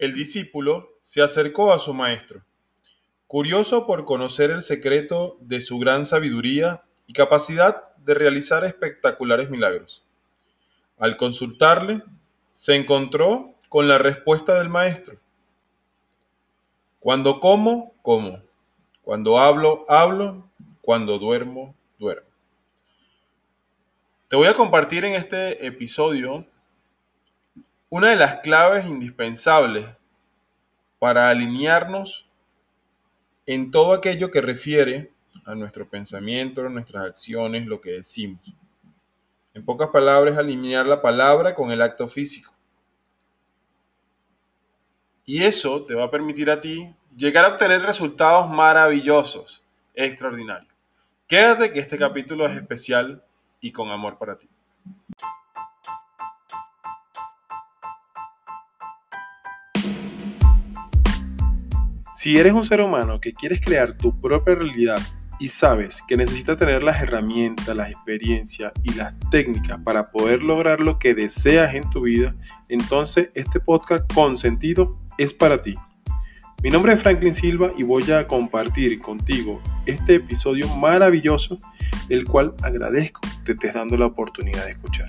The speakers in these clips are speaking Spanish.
el discípulo se acercó a su maestro, curioso por conocer el secreto de su gran sabiduría y capacidad de realizar espectaculares milagros. Al consultarle, se encontró con la respuesta del maestro. Cuando como, como. Cuando hablo, hablo. Cuando duermo, duermo. Te voy a compartir en este episodio una de las claves indispensables para alinearnos en todo aquello que refiere a nuestro pensamiento, nuestras acciones, lo que decimos. En pocas palabras, alinear la palabra con el acto físico. Y eso te va a permitir a ti llegar a obtener resultados maravillosos, extraordinarios. Quédate que este capítulo es especial y con amor para ti. Si eres un ser humano que quieres crear tu propia realidad y sabes que necesitas tener las herramientas, las experiencias y las técnicas para poder lograr lo que deseas en tu vida, entonces este podcast con sentido es para ti. Mi nombre es Franklin Silva y voy a compartir contigo este episodio maravilloso, el cual agradezco que te estés dando la oportunidad de escuchar.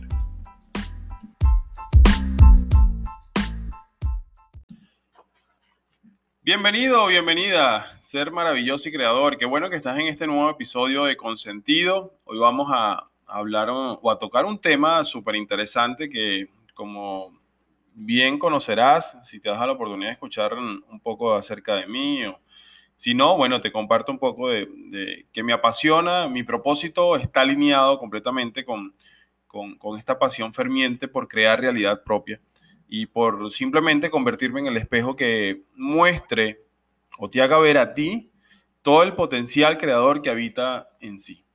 Bienvenido, bienvenida, ser maravilloso y creador. Qué bueno que estás en este nuevo episodio de Consentido. Hoy vamos a hablar o a tocar un tema súper interesante que, como bien conocerás, si te das la oportunidad de escuchar un poco acerca de mí, o si no, bueno, te comparto un poco de, que me apasiona, mi propósito está alineado completamente con, con, esta pasión ferviente por crear realidad propia y por simplemente convertirme en el espejo que muestre o te haga ver a ti todo el potencial creador que habita en sí,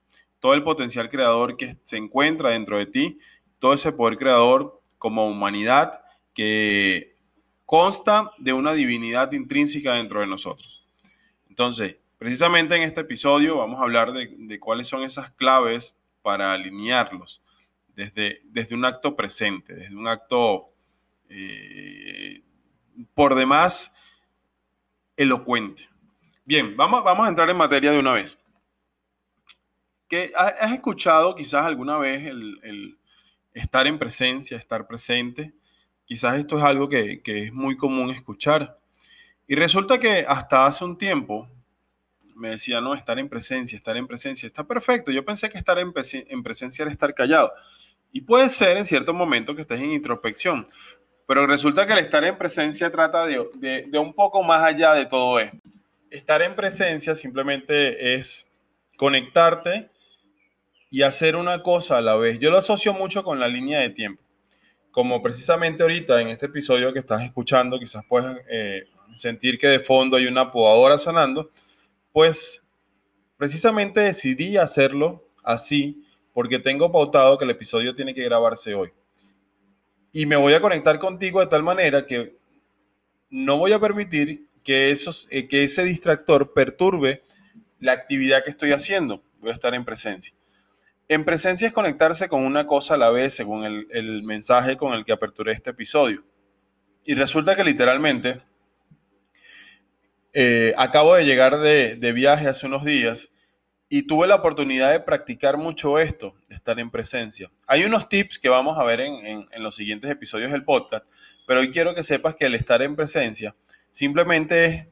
todo el potencial creador que se encuentra dentro de ti, todo ese poder creador como humanidad que consta de una divinidad intrínseca dentro de nosotros. Entonces, precisamente en este episodio vamos a hablar de, cuáles son esas claves para alinearlos desde, desde un acto presente, desde un acto eh, por demás elocuente. Bien, vamos, vamos a entrar en materia de una vez. ¿Qué, ¿Has escuchado quizás alguna vez el, estar en presencia, estar presente? Quizás esto es algo que, es muy común escuchar. Y resulta que hasta hace un tiempo me decía, no, estar en presencia, estar en presencia, está perfecto. Yo pensé que estar en, en presencia era estar callado. Y puede ser en cierto momento que estés en introspección, pero resulta que el estar en presencia trata de, un poco más allá de todo esto. Estar en presencia simplemente es conectarte y hacer una cosa a la vez. Yo lo asocio mucho con la línea de tiempo. Como precisamente ahorita en este episodio que estás escuchando, quizás puedes eh, sentir que de fondo hay una podadora sonando, pues precisamente decidí hacerlo así porque tengo pautado que el episodio tiene que grabarse hoy y me voy a conectar contigo de tal manera que no voy a permitir que, esos, eh, que ese distractor perturbe la actividad que estoy haciendo. Voy a estar en presencia. En presencia es conectarse con una cosa a la vez, según el, mensaje con el que aperturé este episodio. Y resulta que literalmente eh, acabo de llegar de, de viaje hace unos días y tuve la oportunidad de practicar mucho esto, estar en presencia. Hay unos tips que vamos a ver en, los siguientes episodios del podcast, pero hoy quiero que sepas que el estar en presencia simplemente es,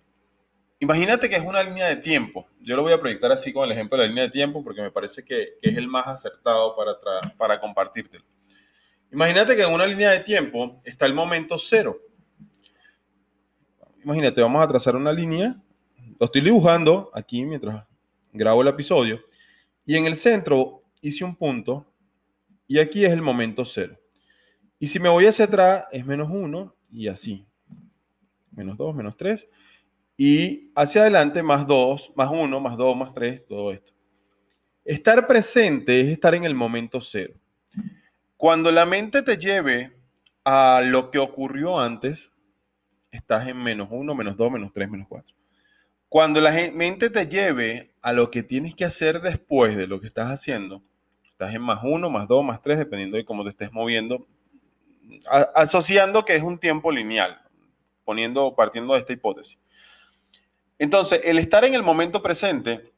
imagínate que es una línea de tiempo. Yo lo voy a proyectar así con el ejemplo de la línea de tiempo porque me parece que, es el más acertado para, para compartírtelo. Imagínate que en una línea de tiempo está el momento cero. Imagínate, vamos a trazar una línea. Lo estoy dibujando aquí mientras grabo el episodio y en el centro hice un punto y aquí es el momento cero. Y si me voy hacia atrás es menos uno y así. Menos dos, menos tres. Y hacia adelante más dos, más uno, más dos, más tres, todo esto. Estar presente es estar en el momento cero. Cuando la mente te lleve a lo que ocurrió antes, estás en menos uno, menos dos, menos tres, menos cuatro. Cuando la mente te lleve a lo que tienes que hacer después de lo que estás haciendo, estás en más uno, más dos, más tres, dependiendo de cómo te estés moviendo, asociando que es un tiempo lineal. poniendo, partiendo de esta hipótesis. Entonces, el estar en el momento presente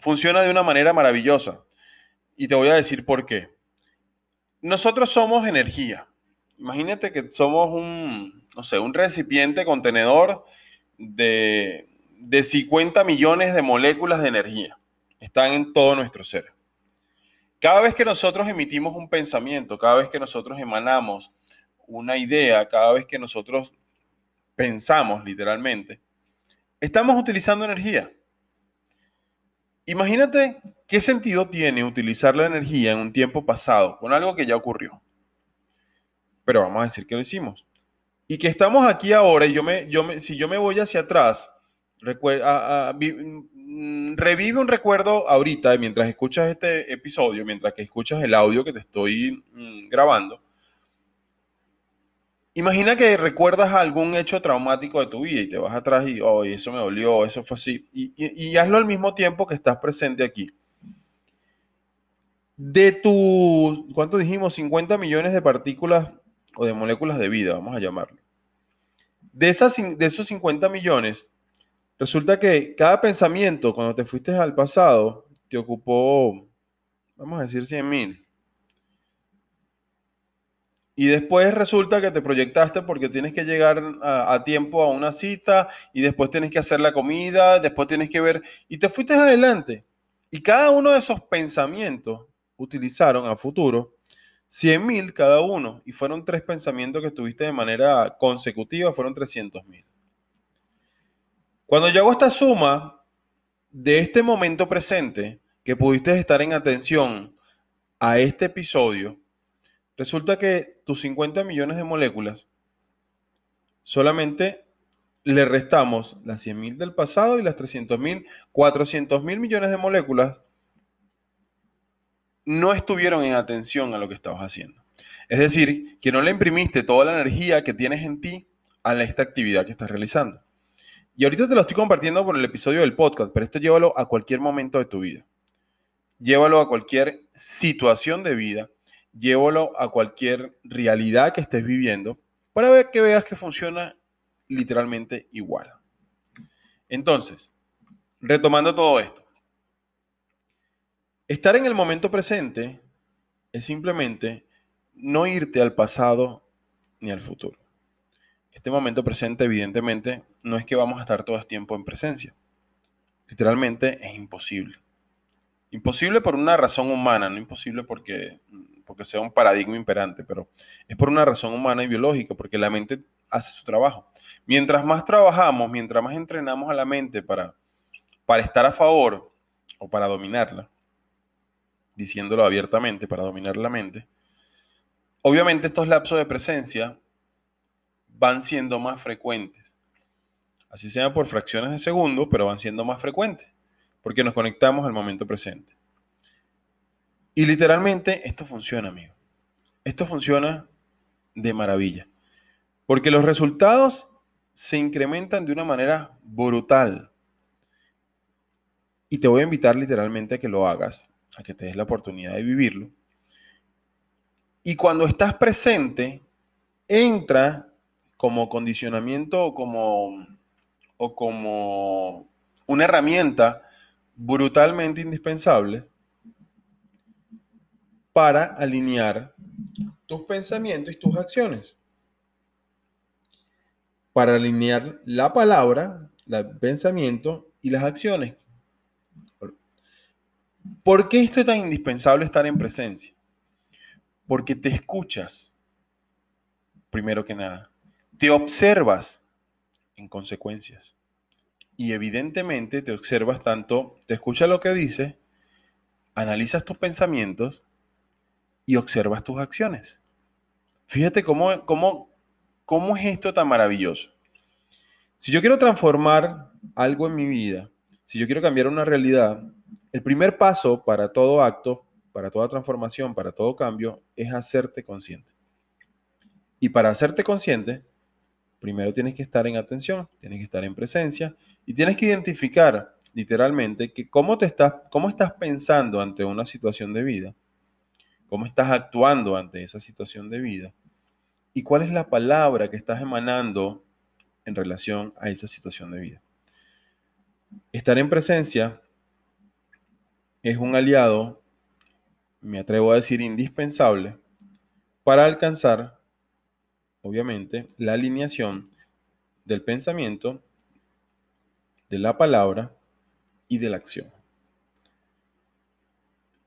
funciona de una manera maravillosa. Y te voy a decir por qué. Nosotros somos energía. Imagínate que somos un, no sé, un recipiente contenedor de, de 50 millones de moléculas de energía. Están en todo nuestro ser. Cada vez que nosotros emitimos un pensamiento, cada vez que nosotros emanamos una idea, cada vez que nosotros pensamos literalmente, estamos utilizando energía. Imagínate qué sentido tiene utilizar la energía en un tiempo pasado con algo que ya ocurrió. Pero vamos a decir que lo hicimos. Y que estamos aquí ahora y yo me, yo me, si yo me voy hacia atrás, mm, revive un recuerdo ahorita mientras escuchas este episodio, mientras que escuchas el audio que te estoy mm, grabando Imagina que recuerdas algún hecho traumático de tu vida y te vas atrás y, oh, eso me dolió, eso fue así. Y, hazlo al mismo tiempo que estás presente aquí. De tu, ¿cuánto dijimos? 50 millones de partículas o de moléculas de vida, vamos a llamarlo. De, esas, de esos 50 millones, resulta que cada pensamiento, cuando te fuiste al pasado, te ocupó, vamos a decir, 100 mil. Y después resulta que te proyectaste porque tienes que llegar a, tiempo a una cita y después tienes que hacer la comida, después tienes que ver y te fuiste adelante. Y cada uno de esos pensamientos utilizaron a futuro 100 mil cada uno y fueron tres pensamientos que tuviste de manera consecutiva, fueron 300 mil. Cuando yo hago esta suma de este momento presente que pudiste estar en atención a este episodio, Resulta que tus 50 millones de moléculas solamente le restamos las 100.000 del pasado y las 300.000, 400.000 millones de moléculas no estuvieron en atención a lo que estabas haciendo. Es decir, que no le imprimiste toda la energía que tienes en ti a esta actividad que estás realizando. Y ahorita te lo estoy compartiendo por el episodio del podcast, pero esto llévalo a cualquier momento de tu vida. Llévalo a cualquier situación de vida llévalo a cualquier realidad que estés viviendo para ver que veas que funciona literalmente igual. Entonces, retomando todo esto, estar en el momento presente es simplemente no irte al pasado ni al futuro. Este momento presente, evidentemente, no es que vamos a estar todo el tiempo en presencia. Literalmente es imposible. Imposible por una razón humana, no imposible porque porque sea un paradigma imperante, pero es por una razón humana y biológica, porque la mente hace su trabajo. Mientras más trabajamos, mientras más entrenamos a la mente para, para estar a favor o para dominarla, diciéndolo abiertamente, para dominar la mente, obviamente estos lapsos de presencia van siendo más frecuentes. Así sea por fracciones de segundo, pero van siendo más frecuentes, porque nos conectamos al momento presente. Y literalmente esto funciona, amigo. Esto funciona de maravilla. Porque los resultados se incrementan de una manera brutal. Y te voy a invitar literalmente a que lo hagas, a que te des la oportunidad de vivirlo. Y cuando estás presente, entra como condicionamiento o como, o como una herramienta brutalmente indispensable para alinear tus pensamientos y tus acciones. Para alinear la palabra, el pensamiento y las acciones. ¿Por qué esto es tan indispensable estar en presencia? Porque te escuchas, primero que nada. Te observas en consecuencias. Y evidentemente te observas tanto, te escuchas lo que dice, analizas tus pensamientos y observas tus acciones. Fíjate cómo, cómo, cómo es esto tan maravilloso. Si yo quiero transformar algo en mi vida, si yo quiero cambiar una realidad, el primer paso para todo acto, para toda transformación, para todo cambio, es hacerte consciente. Y para hacerte consciente, primero tienes que estar en atención, tienes que estar en presencia y tienes que identificar literalmente que cómo, te estás, cómo estás pensando ante una situación de vida cómo estás actuando ante esa situación de vida y cuál es la palabra que estás emanando en relación a esa situación de vida. Estar en presencia es un aliado, me atrevo a decir indispensable, para alcanzar, obviamente, la alineación del pensamiento, de la palabra y de la acción.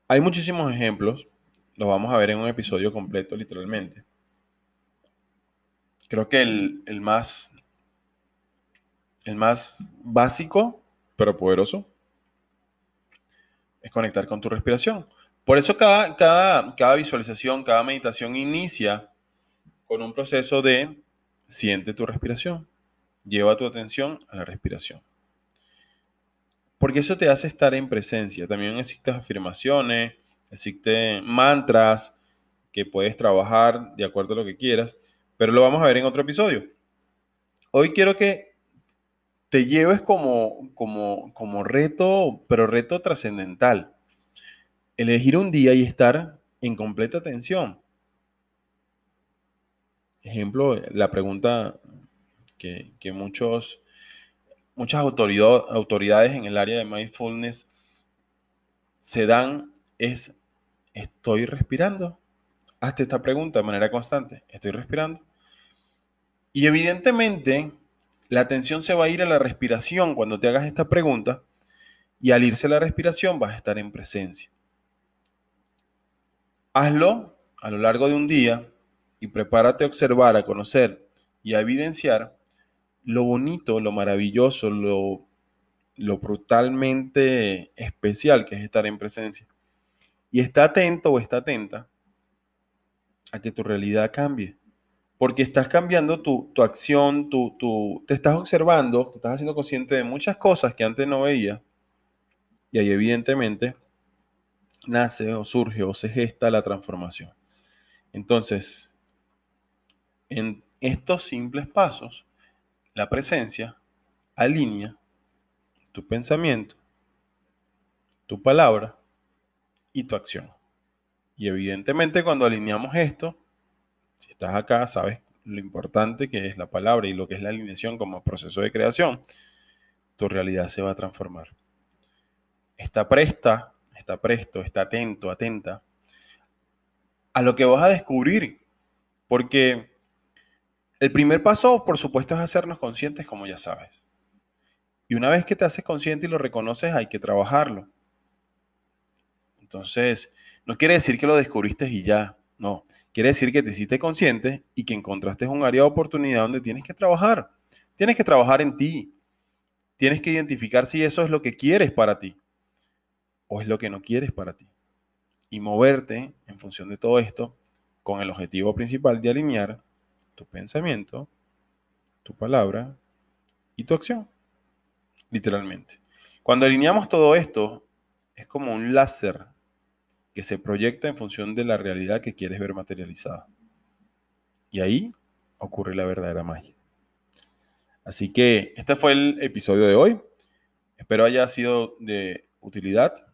Hay muchísimos ejemplos, los vamos a ver en un episodio completo literalmente. Creo que el, más, el más básico, pero poderoso, es conectar con tu respiración. Por eso cada, cada, cada visualización, cada meditación inicia con un proceso de siente tu respiración. Lleva tu atención a la respiración. Porque eso te hace estar en presencia. También existen afirmaciones, existen mantras que puedes trabajar de acuerdo a lo que quieras, pero lo vamos a ver en otro episodio. Hoy quiero que te lleves como, como, como reto, pero reto trascendental. Elegir un día y estar en completa atención. Ejemplo, la pregunta que, que muchos muchas autoridades en el área de mindfulness se dan es, ¿estoy respirando? Hazte esta pregunta de manera constante, ¿estoy respirando? Y evidentemente la atención se va a ir a la respiración cuando te hagas esta pregunta y al irse a la respiración vas a estar en presencia. Hazlo a lo largo de un día y prepárate a observar, a conocer y a evidenciar lo bonito, lo maravilloso, lo, lo brutalmente especial que es estar en presencia. Y está atento o está atenta a que tu realidad cambie. Porque estás cambiando tu, acción, tu, tu, te estás observando, te estás haciendo consciente de muchas cosas que antes no veía. Y ahí evidentemente nace o surge o se gesta la transformación. Entonces, en estos simples pasos, la presencia alinea tu pensamiento, tu palabra y tu acción. Y evidentemente cuando alineamos esto, si estás acá, sabes lo importante que es la palabra y lo que es la alineación como proceso de creación, tu realidad se va a transformar. Está presta, está presto, está atento, atenta a lo que vas a descubrir. Porque el primer paso, por supuesto, es hacernos conscientes, como ya sabes. Y una vez que te haces consciente y lo reconoces, hay que trabajarlo. Entonces, no quiere decir que lo descubriste y ya. No, quiere decir que te hiciste consciente y que encontraste un área de oportunidad donde tienes que trabajar. Tienes que trabajar en ti. Tienes que identificar si eso es lo que quieres para ti o es lo que no quieres para ti. Y moverte en función de todo esto con el objetivo principal de alinear tu pensamiento, tu palabra y tu acción. Literalmente. Cuando alineamos todo esto, es como un láser que se proyecta en función de la realidad que quieres ver materializada. Y ahí ocurre la verdadera magia. Así que este fue el episodio de hoy. Espero haya sido de utilidad.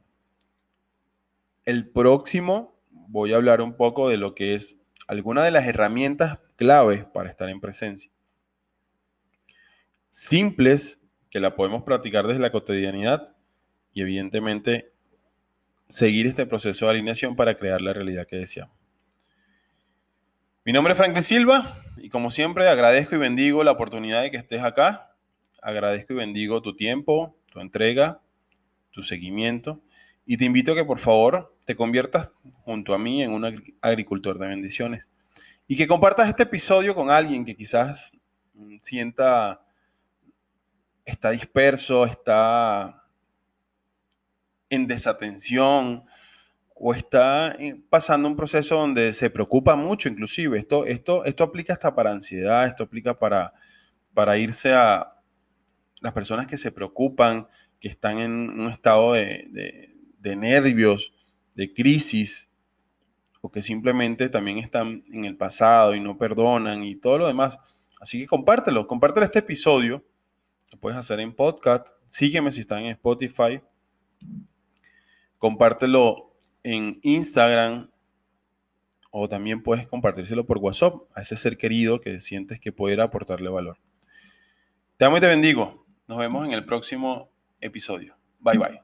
El próximo voy a hablar un poco de lo que es alguna de las herramientas claves para estar en presencia. Simples que la podemos practicar desde la cotidianidad y evidentemente seguir este proceso de alineación para crear la realidad que deseamos. Mi nombre es Franklin Silva y como siempre agradezco y bendigo la oportunidad de que estés acá. Agradezco y bendigo tu tiempo, tu entrega, tu seguimiento y te invito a que por favor te conviertas junto a mí en un agricultor de bendiciones. Y que compartas este episodio con alguien que quizás mm, sienta, está disperso, está en desatención o está eh, pasando un proceso donde se preocupa mucho inclusive. Esto, esto, esto aplica hasta para ansiedad, esto aplica para, para irse a las personas que se preocupan, que están en un estado de, de nervios, de crisis, o que simplemente también están en el pasado y no perdonan y todo lo demás. Así que compártelo, compártelo este episodio. Lo puedes hacer en podcast. Sígueme si están en Spotify. Compártelo en Instagram o también puedes compartírselo por WhatsApp a ese ser querido que sientes que pudiera aportarle valor. Te amo y te bendigo. Nos vemos en el próximo episodio. Bye bye.